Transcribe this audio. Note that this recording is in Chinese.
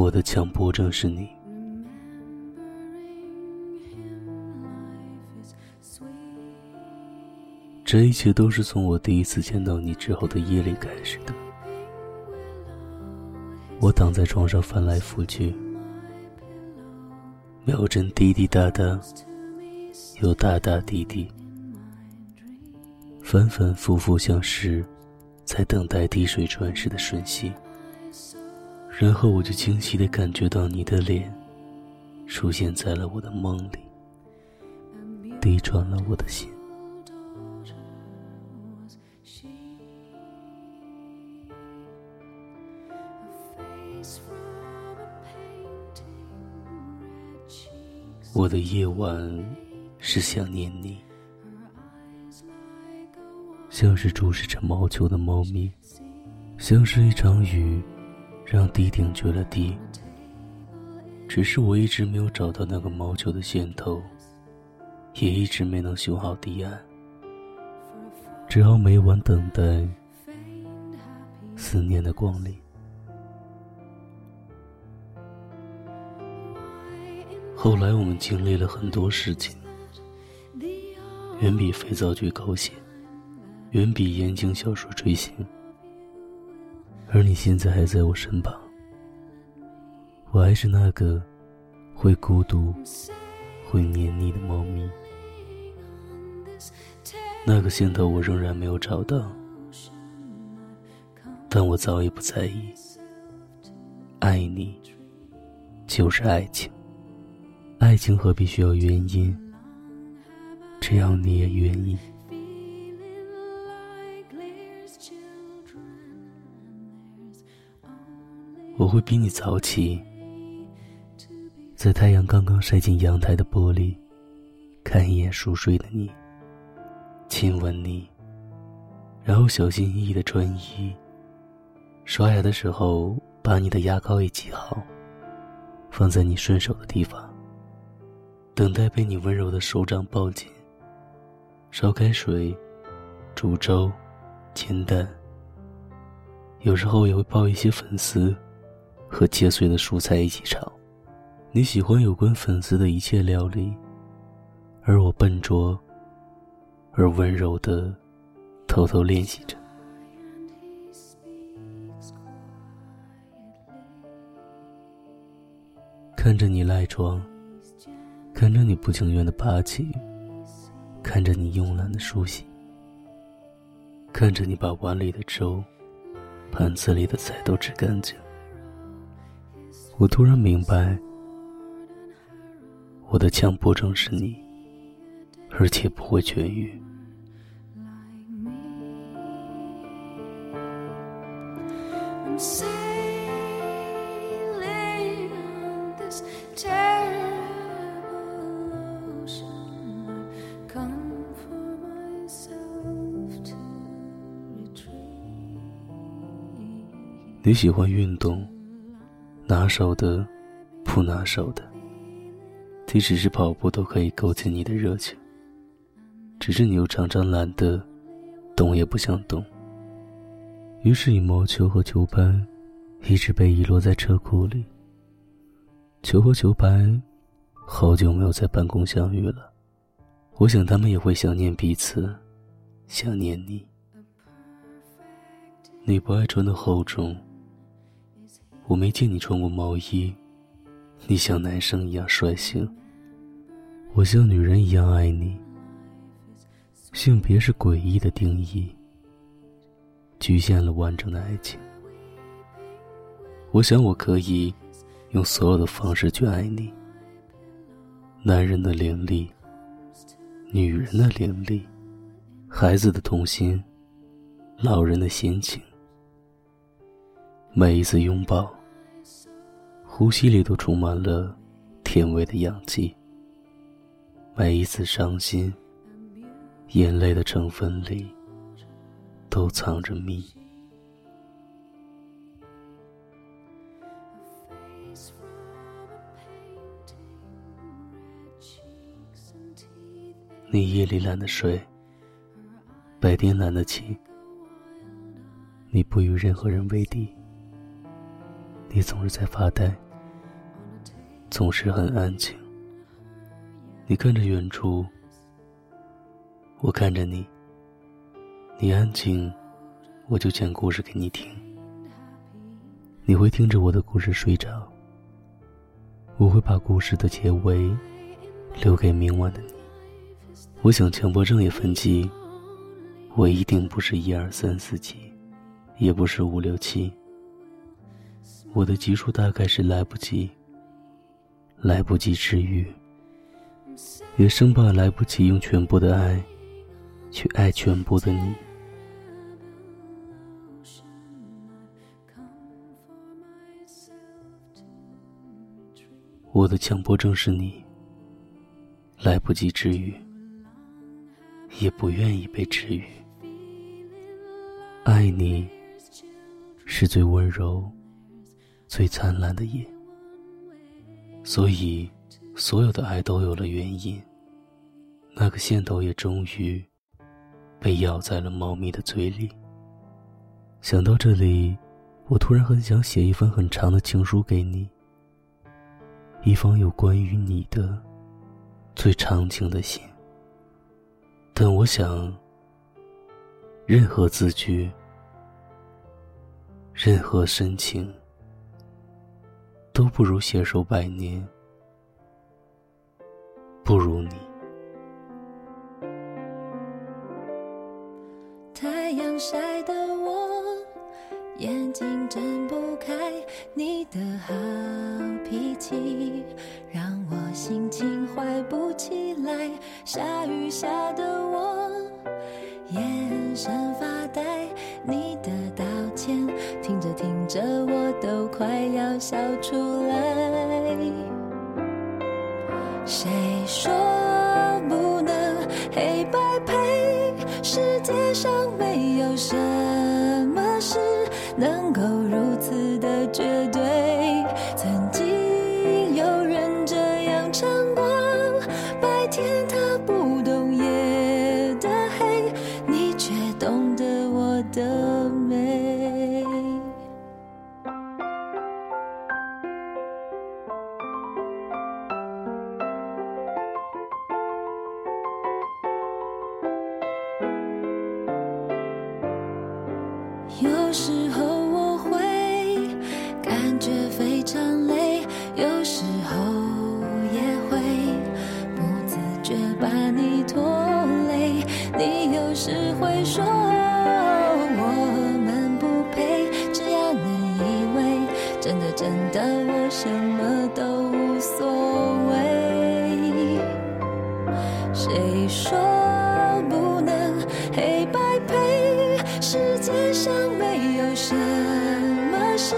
我的强迫症是你。这一切都是从我第一次见到你之后的夜里开始的。我躺在床上翻来覆去，秒针滴滴答答，又答答滴滴，反反复复，像是在等待滴水穿石的瞬息。然后我就清晰的感觉到你的脸出现在了我的梦里，滴穿了我的心。我的夜晚是想念你，像是注视着毛球的猫咪，像是一场雨，让堤顶决了堤。只是我一直没有找到那个毛球的线头，也一直没能修好堤岸，只好每晚等待思念的光临。后来我们经历了很多事情，远比肥皂剧狗血，远比言情小说追星。而你现在还在我身旁，我还是那个会孤独、会黏腻的猫咪。那个线头我仍然没有找到，但我早已不在意。爱你，就是爱情。爱情何必需要原因？只要你也愿意。我会比你早起，在太阳刚刚晒进阳台的玻璃，看一眼熟睡的你，亲吻你，然后小心翼翼的穿衣。刷牙的时候，把你的牙膏也挤好，放在你顺手的地方。等待被你温柔的手掌抱紧。烧开水，煮粥，煎蛋。有时候也会包一些粉丝，和切碎的蔬菜一起炒。你喜欢有关粉丝的一切料理，而我笨拙而温柔的偷偷练习着。看着你赖床。看着你不情愿的爬起，看着你慵懒的梳洗，看着你把碗里的粥、盘子里的菜都吃干净，我突然明白，我的强迫症是你，而且不会痊愈。你喜欢运动，拿手的，不拿手的，即使是跑步都可以勾起你的热情。只是你又常常懒得动，也不想动。于是羽毛球和球拍一直被遗落在车库里。球和球拍好久没有在办公相遇了，我想他们也会想念彼此，想念你。你不爱穿的厚重。我没见你穿过毛衣，你像男生一样率性，我像女人一样爱你。性别是诡异的定义，局限了完整的爱情。我想我可以用所有的方式去爱你。男人的凌厉，女人的凌厉，孩子的童心，老人的心情，每一次拥抱。呼吸里都充满了甜味的氧气。每一次伤心，眼泪的成分里都藏着蜜。你夜里懒得睡，白天懒得起。你不与任何人为敌，你总是在发呆。总是很安静。你看着远处，我看着你。你安静，我就讲故事给你听。你会听着我的故事睡着。我会把故事的结尾留给明晚的你。我想强迫症也分级，我一定不是一二三四级，也不是五六七。我的级数大概是来不及，来不及治愈，也生怕来不及用全部的爱去爱全部的你。我的强迫症是你，来不及治愈，也不愿意被治愈。爱你，是最温柔、最灿烂的夜。所以，所有的爱都有了原因。那个线头也终于被咬在了猫咪的嘴里。想到这里，我突然很想写一封很长的情书给你。一封有关于你的最长情的信，但我想，任何字句、任何深情，都不如携手百年，不如你。太阳晒得我眼睛笑出来。有时候我会感觉非常累，有时候也会不自觉把你拖累。你有时会说我们不配，只要能以为真的真的我什么都无所谓。谁说不能黑白配？世界上是